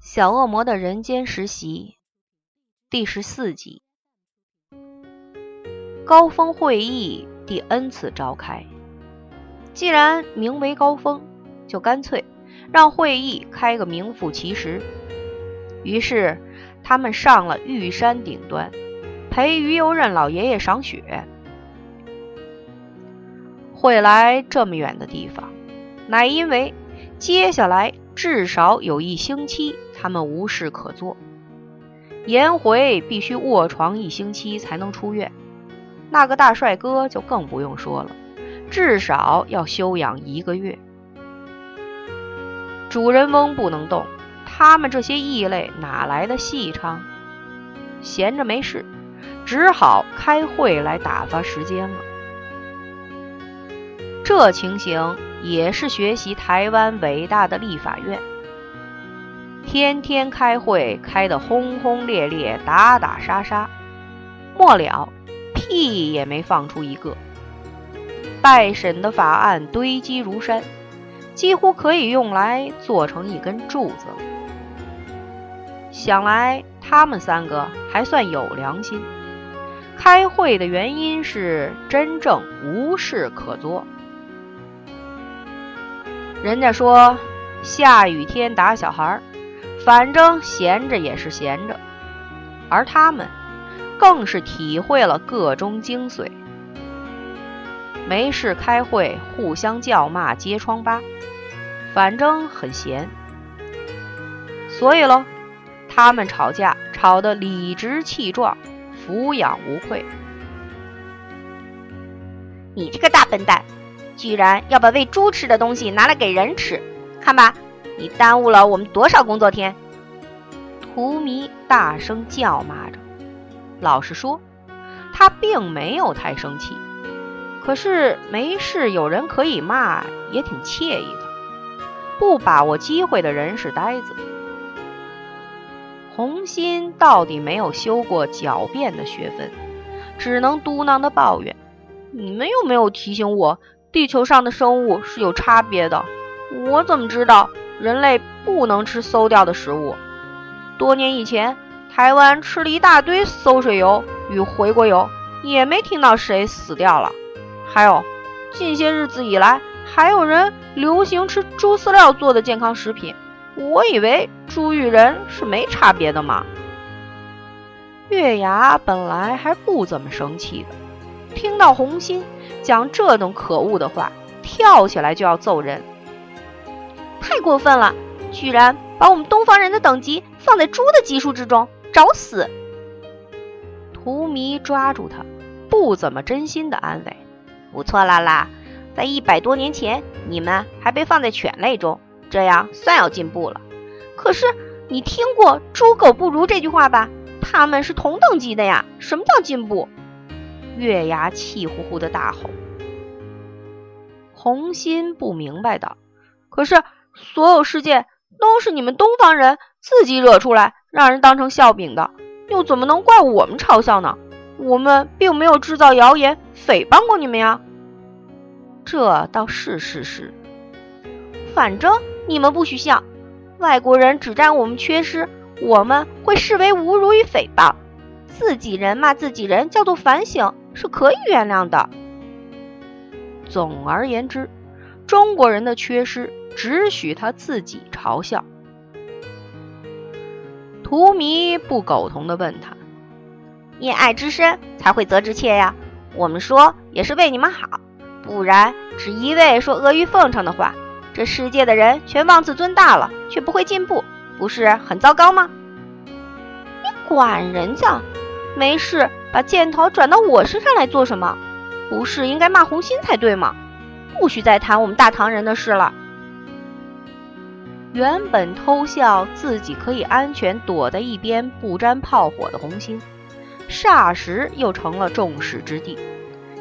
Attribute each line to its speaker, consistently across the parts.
Speaker 1: 小恶魔的人间实习第十四集，高峰会议第 N 次召开。既然名为高峰，就干脆让会议开个名副其实。于是他们上了玉山顶端，陪于右任老爷爷赏雪。会来这么远的地方，乃因为接下来至少有一星期。他们无事可做，颜回必须卧床一星期才能出院，那个大帅哥就更不用说了，至少要休养一个月。主人翁不能动，他们这些异类哪来的戏唱？闲着没事，只好开会来打发时间了。这情形也是学习台湾伟大的立法院。天天开会，开得轰轰烈烈，打打杀杀，末了屁也没放出一个。待审的法案堆积如山，几乎可以用来做成一根柱子。想来他们三个还算有良心，开会的原因是真正无事可做。人家说下雨天打小孩儿。反正闲着也是闲着，而他们更是体会了个中精髓。没事开会，互相叫骂揭疮疤，反正很闲。所以喽，他们吵架吵得理直气壮，俯仰无愧。
Speaker 2: 你这个大笨蛋，居然要把喂猪吃的东西拿来给人吃，看吧！你耽误了我们多少工作天？
Speaker 1: 荼蘼大声叫骂着。老实说，他并没有太生气，可是没事有人可以骂，也挺惬意的。不把握机会的人是呆子。红心到底没有修过狡辩的学分，只能嘟囔的抱怨：“你们又没有提醒我，地球上的生物是有差别的？我怎么知道？”人类不能吃馊掉的食物。多年以前，台湾吃了一大堆馊水油与回锅油，也没听到谁死掉了。还有，近些日子以来，还有人流行吃猪饲料做的健康食品。我以为猪与人是没差别的嘛。月牙本来还不怎么生气的，听到红心讲这种可恶的话，跳起来就要揍人。
Speaker 2: 太过分了！居然把我们东方人的等级放在猪的级数之中，找死！
Speaker 1: 荼蘼抓住他，不怎么真心的安慰：“
Speaker 2: 不错啦啦，在一百多年前，你们还被放在犬类中，这样算有进步了。可是你听过‘猪狗不如’这句话吧？他们是同等级的呀！什么叫进步？”
Speaker 1: 月牙气呼呼的大吼。红心不明白的，可是。所有事件都是你们东方人自己惹出来，让人当成笑柄的，又怎么能怪我们嘲笑呢？我们并没有制造谣言诽谤过你们呀。这倒是事实。
Speaker 2: 反正你们不许笑，外国人指摘我们缺失，我们会视为侮辱与诽谤。自己人骂自己人叫做反省，是可以原谅的。
Speaker 1: 总而言之，中国人的缺失。只许他自己嘲笑。荼蘼不苟同的问他：“
Speaker 2: 因爱之深才会责之切呀？我们说也是为你们好，不然只一味说阿谀奉承的话，这世界的人全妄自尊大了，却不会进步，不是很糟糕吗？”你管人家？没事把箭头转到我身上来做什么？不是应该骂红心才对吗？不许再谈我们大唐人的事了。
Speaker 1: 原本偷笑自己可以安全躲在一边不沾炮火的红星，霎时又成了众矢之的，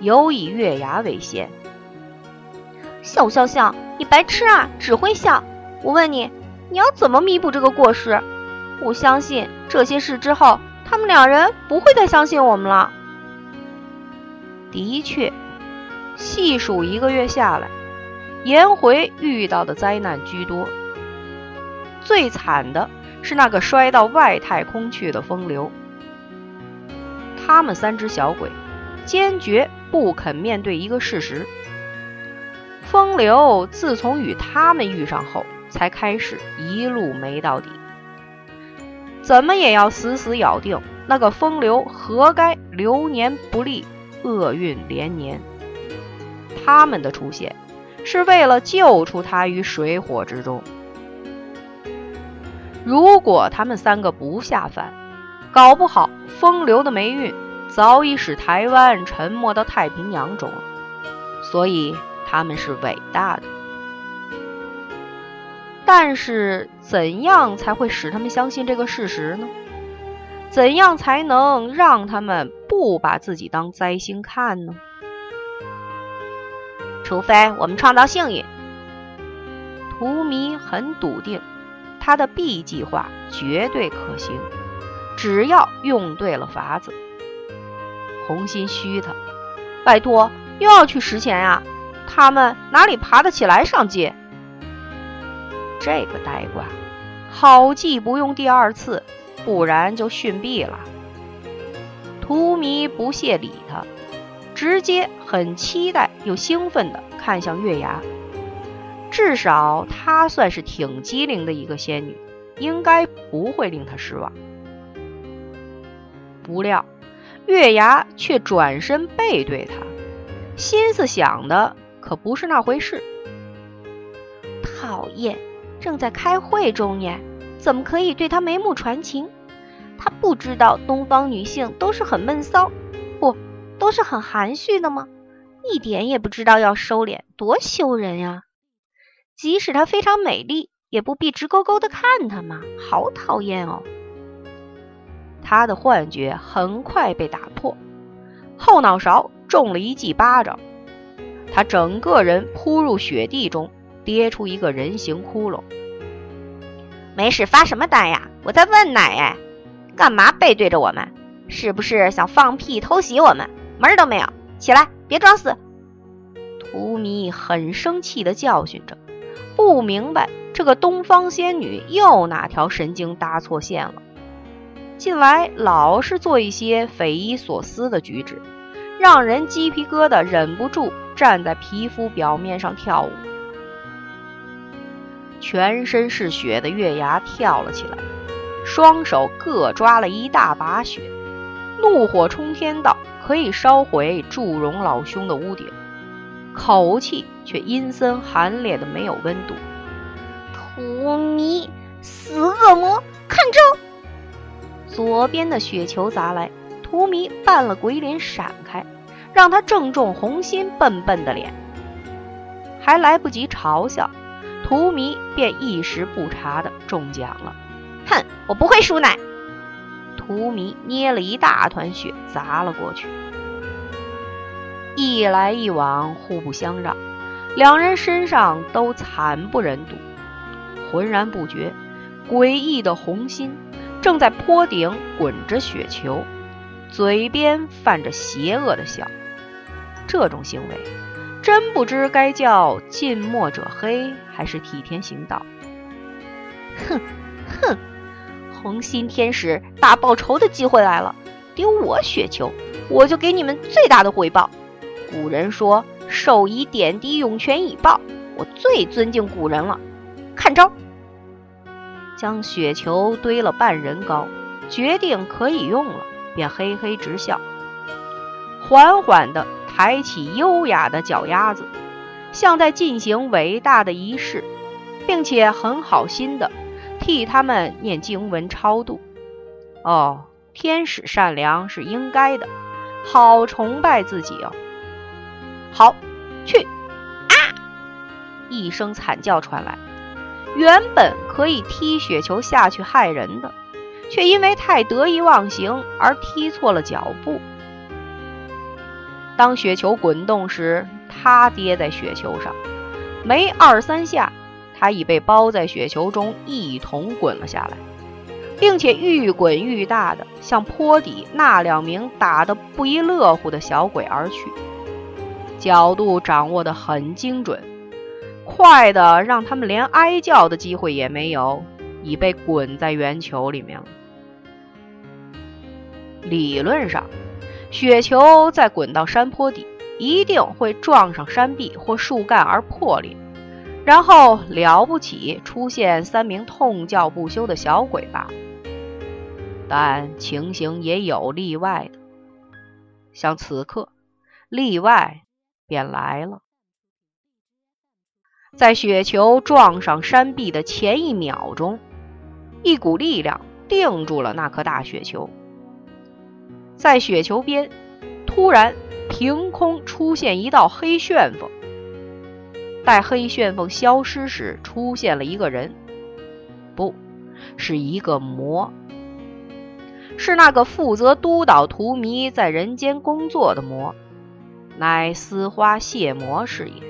Speaker 1: 尤以月牙为先。
Speaker 2: 笑笑笑，你白痴啊，只会笑！我问你，你要怎么弥补这个过失？我相信这些事之后，他们两人不会再相信我们了。
Speaker 1: 的确，细数一个月下来，颜回遇到的灾难居多。最惨的是那个摔到外太空去的风流。他们三只小鬼坚决不肯面对一个事实：风流自从与他们遇上后，才开始一路没到底。怎么也要死死咬定那个风流活该流年不利，厄运连年。他们的出现是为了救出他于水火之中。如果他们三个不下凡，搞不好风流的霉运早已使台湾沉没到太平洋中了。所以他们是伟大的。但是，怎样才会使他们相信这个事实呢？怎样才能让他们不把自己当灾星看呢？
Speaker 2: 除非我们创造幸运。
Speaker 1: 图迷很笃定，他的 B 计划绝对可行，只要用对了法子。红心虚他，拜托，又要去拾钱呀？他们哪里爬得起来上街？这个呆瓜，好计不用第二次，不然就逊毙了。图迷不屑理他，直接很期待又兴奋地看向月牙。至少她算是挺机灵的一个仙女，应该不会令他失望。不料月牙却转身背对他，心思想的可不是那回事。
Speaker 2: 讨厌！正在开会中呢，怎么可以对他眉目传情？他不知道东方女性都是很闷骚，不，都是很含蓄的吗？一点也不知道要收敛，多羞人呀！即使她非常美丽，也不必直勾勾的看她嘛，好讨厌哦！
Speaker 1: 他的幻觉很快被打破，后脑勺中了一记巴掌，他整个人扑入雪地中。跌出一个人形窟窿。
Speaker 2: 没事，发什么呆呀？我在问奶哎，干嘛背对着我们？是不是想放屁偷袭我们？门儿都没有！起来，别装死！
Speaker 1: 图迷很生气地教训着，不明白这个东方仙女又哪条神经搭错线了。近来老是做一些匪夷所思的举止，让人鸡皮疙瘩忍不住站在皮肤表面上跳舞。全身是血的月牙跳了起来，双手各抓了一大把血，怒火冲天道：“可以烧毁祝融老兄的屋顶。”口气却阴森寒冽的没有温度。
Speaker 2: 图迷，死恶魔，看招！
Speaker 1: 左边的雪球砸来，图迷扮了鬼脸闪开，让他正中红心笨笨的脸，还来不及嘲笑。图迷便一时不察的中奖了，
Speaker 2: 哼，我不会输奶。
Speaker 1: 图迷捏了一大团雪砸了过去，一来一往互不相让，两人身上都惨不忍睹。浑然不觉，诡异的红心正在坡顶滚着雪球，嘴边泛着邪恶的笑。这种行为。真不知该叫近墨者黑，还是替天行道。
Speaker 2: 哼 哼，红心天使大报仇的机会来了，丢我雪球，我就给你们最大的回报。古人说“授以点滴，涌泉以报”，我最尊敬古人了。看招！
Speaker 1: 将雪球堆了半人高，决定可以用了，便嘿嘿直笑，缓缓的。抬起优雅的脚丫子，像在进行伟大的仪式，并且很好心的替他们念经文超度。哦，天使善良是应该的，好崇拜自己哦。好，去！啊！一声惨叫传来，原本可以踢雪球下去害人的，却因为太得意忘形而踢错了脚步。当雪球滚动时，他跌在雪球上，没二三下，他已被包在雪球中一同滚了下来，并且愈滚愈大的向坡底那两名打得不亦乐乎的小鬼而去，角度掌握得很精准，快的让他们连哀叫的机会也没有，已被滚在圆球里面了。理论上，雪球在滚到山坡底，一定会撞上山壁或树干而破裂，然后了不起出现三名痛叫不休的小鬼罢了。但情形也有例外的，像此刻，例外便来了。在雪球撞上山壁的前一秒钟，一股力量定住了那颗大雪球。在雪球边，突然凭空出现一道黑旋风。待黑旋风消失时，出现了一个人，不是一个魔，是那个负责督导荼蘼在人间工作的魔，乃丝花谢魔是也。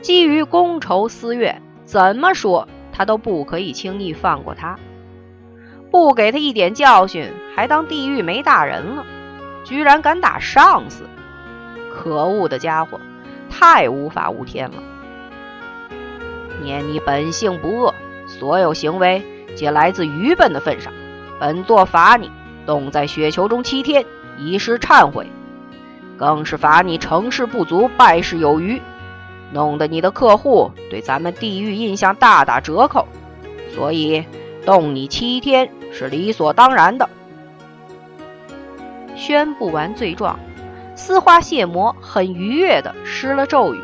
Speaker 1: 基于公仇私怨，怎么说他都不可以轻易放过他。不给他一点教训，还当地狱没大人了，居然敢打上司！可恶的家伙，太无法无天了！念你本性不恶，所有行为皆来自愚笨的份上，本座罚你冻在雪球中七天，以示忏悔；更是罚你成事不足，败事有余，弄得你的客户对咱们地狱印象大打折扣。所以。冻你七天是理所当然的。宣布完罪状，丝花谢魔很愉悦地施了咒语，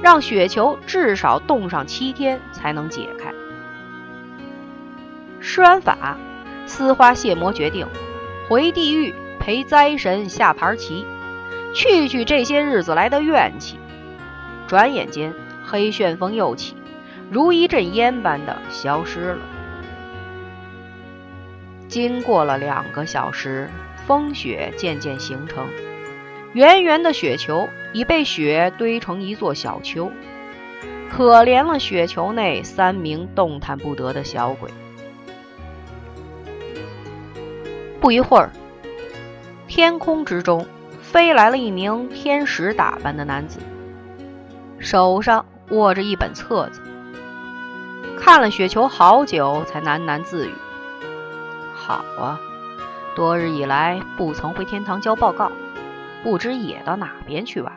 Speaker 1: 让雪球至少冻上七天才能解开。施完法，丝花谢魔决定回地狱陪灾神下盘棋，去去这些日子来的怨气。转眼间，黑旋风又起，如一阵烟般的消失了。经过了两个小时，风雪渐渐形成，圆圆的雪球已被雪堆成一座小丘。可怜了雪球内三名动弹不得的小鬼。不一会儿，天空之中飞来了一名天使打扮的男子，手上握着一本册子，看了雪球好久，才喃喃自语。好啊，多日以来不曾回天堂交报告，不知野到哪边去玩。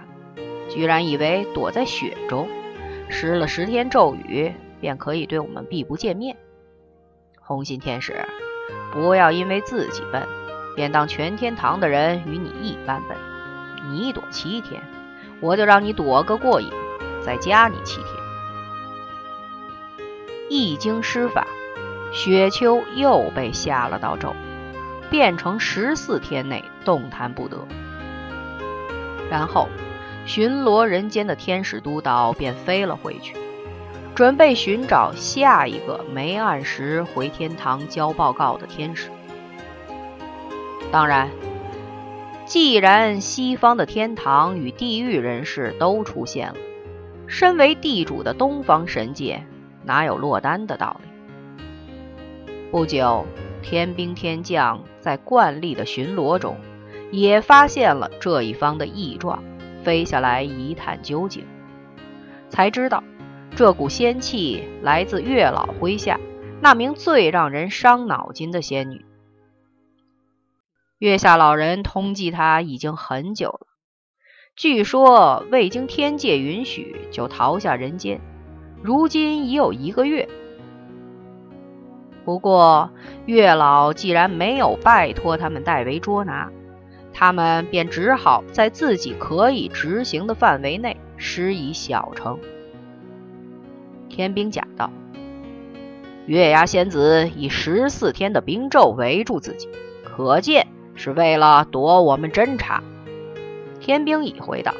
Speaker 1: 居然以为躲在雪中，施了十天咒语，便可以对我们避不见面。红心天使，不要因为自己笨，便当全天堂的人与你一般笨。你躲七天，我就让你躲个过瘾，再加你七天。一经施法。雪丘又被下了道咒，变成十四天内动弹不得。然后，巡逻人间的天使督导便飞了回去，准备寻找下一个没按时回天堂交报告的天使。当然，既然西方的天堂与地狱人士都出现了，身为地主的东方神界哪有落单的道理？不久，天兵天将在惯例的巡逻中，也发现了这一方的异状，飞下来一探究竟，才知道这股仙气来自月老麾下那名最让人伤脑筋的仙女。月下老人通缉他已经很久了，据说未经天界允许就逃下人间，如今已有一个月。不过，月老既然没有拜托他们代为捉拿，他们便只好在自己可以执行的范围内施以小惩。天兵甲道：“月牙仙子以十四天的冰咒围住自己，可见是为了躲我们侦查。”天兵乙回道：“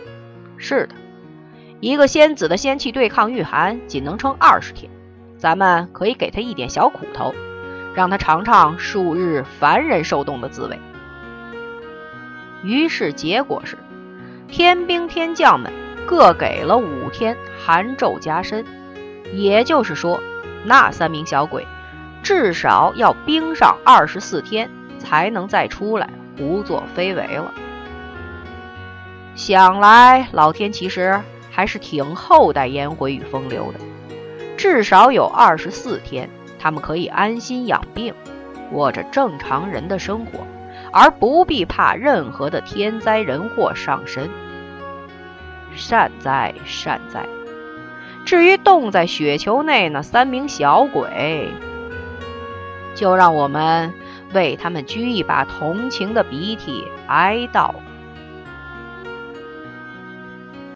Speaker 1: 是的，一个仙子的仙气对抗御寒，仅能撑二十天。”咱们可以给他一点小苦头，让他尝尝数日凡人受冻的滋味。于是结果是，天兵天将们各给了五天寒咒加身，也就是说，那三名小鬼至少要冰上二十四天才能再出来胡作非为了。想来老天其实还是挺厚待烟灰与风流的。至少有二十四天，他们可以安心养病，过着正常人的生活，而不必怕任何的天灾人祸上身。善哉善哉。至于冻在雪球内那三名小鬼，就让我们为他们掬一把同情的鼻涕，哀悼。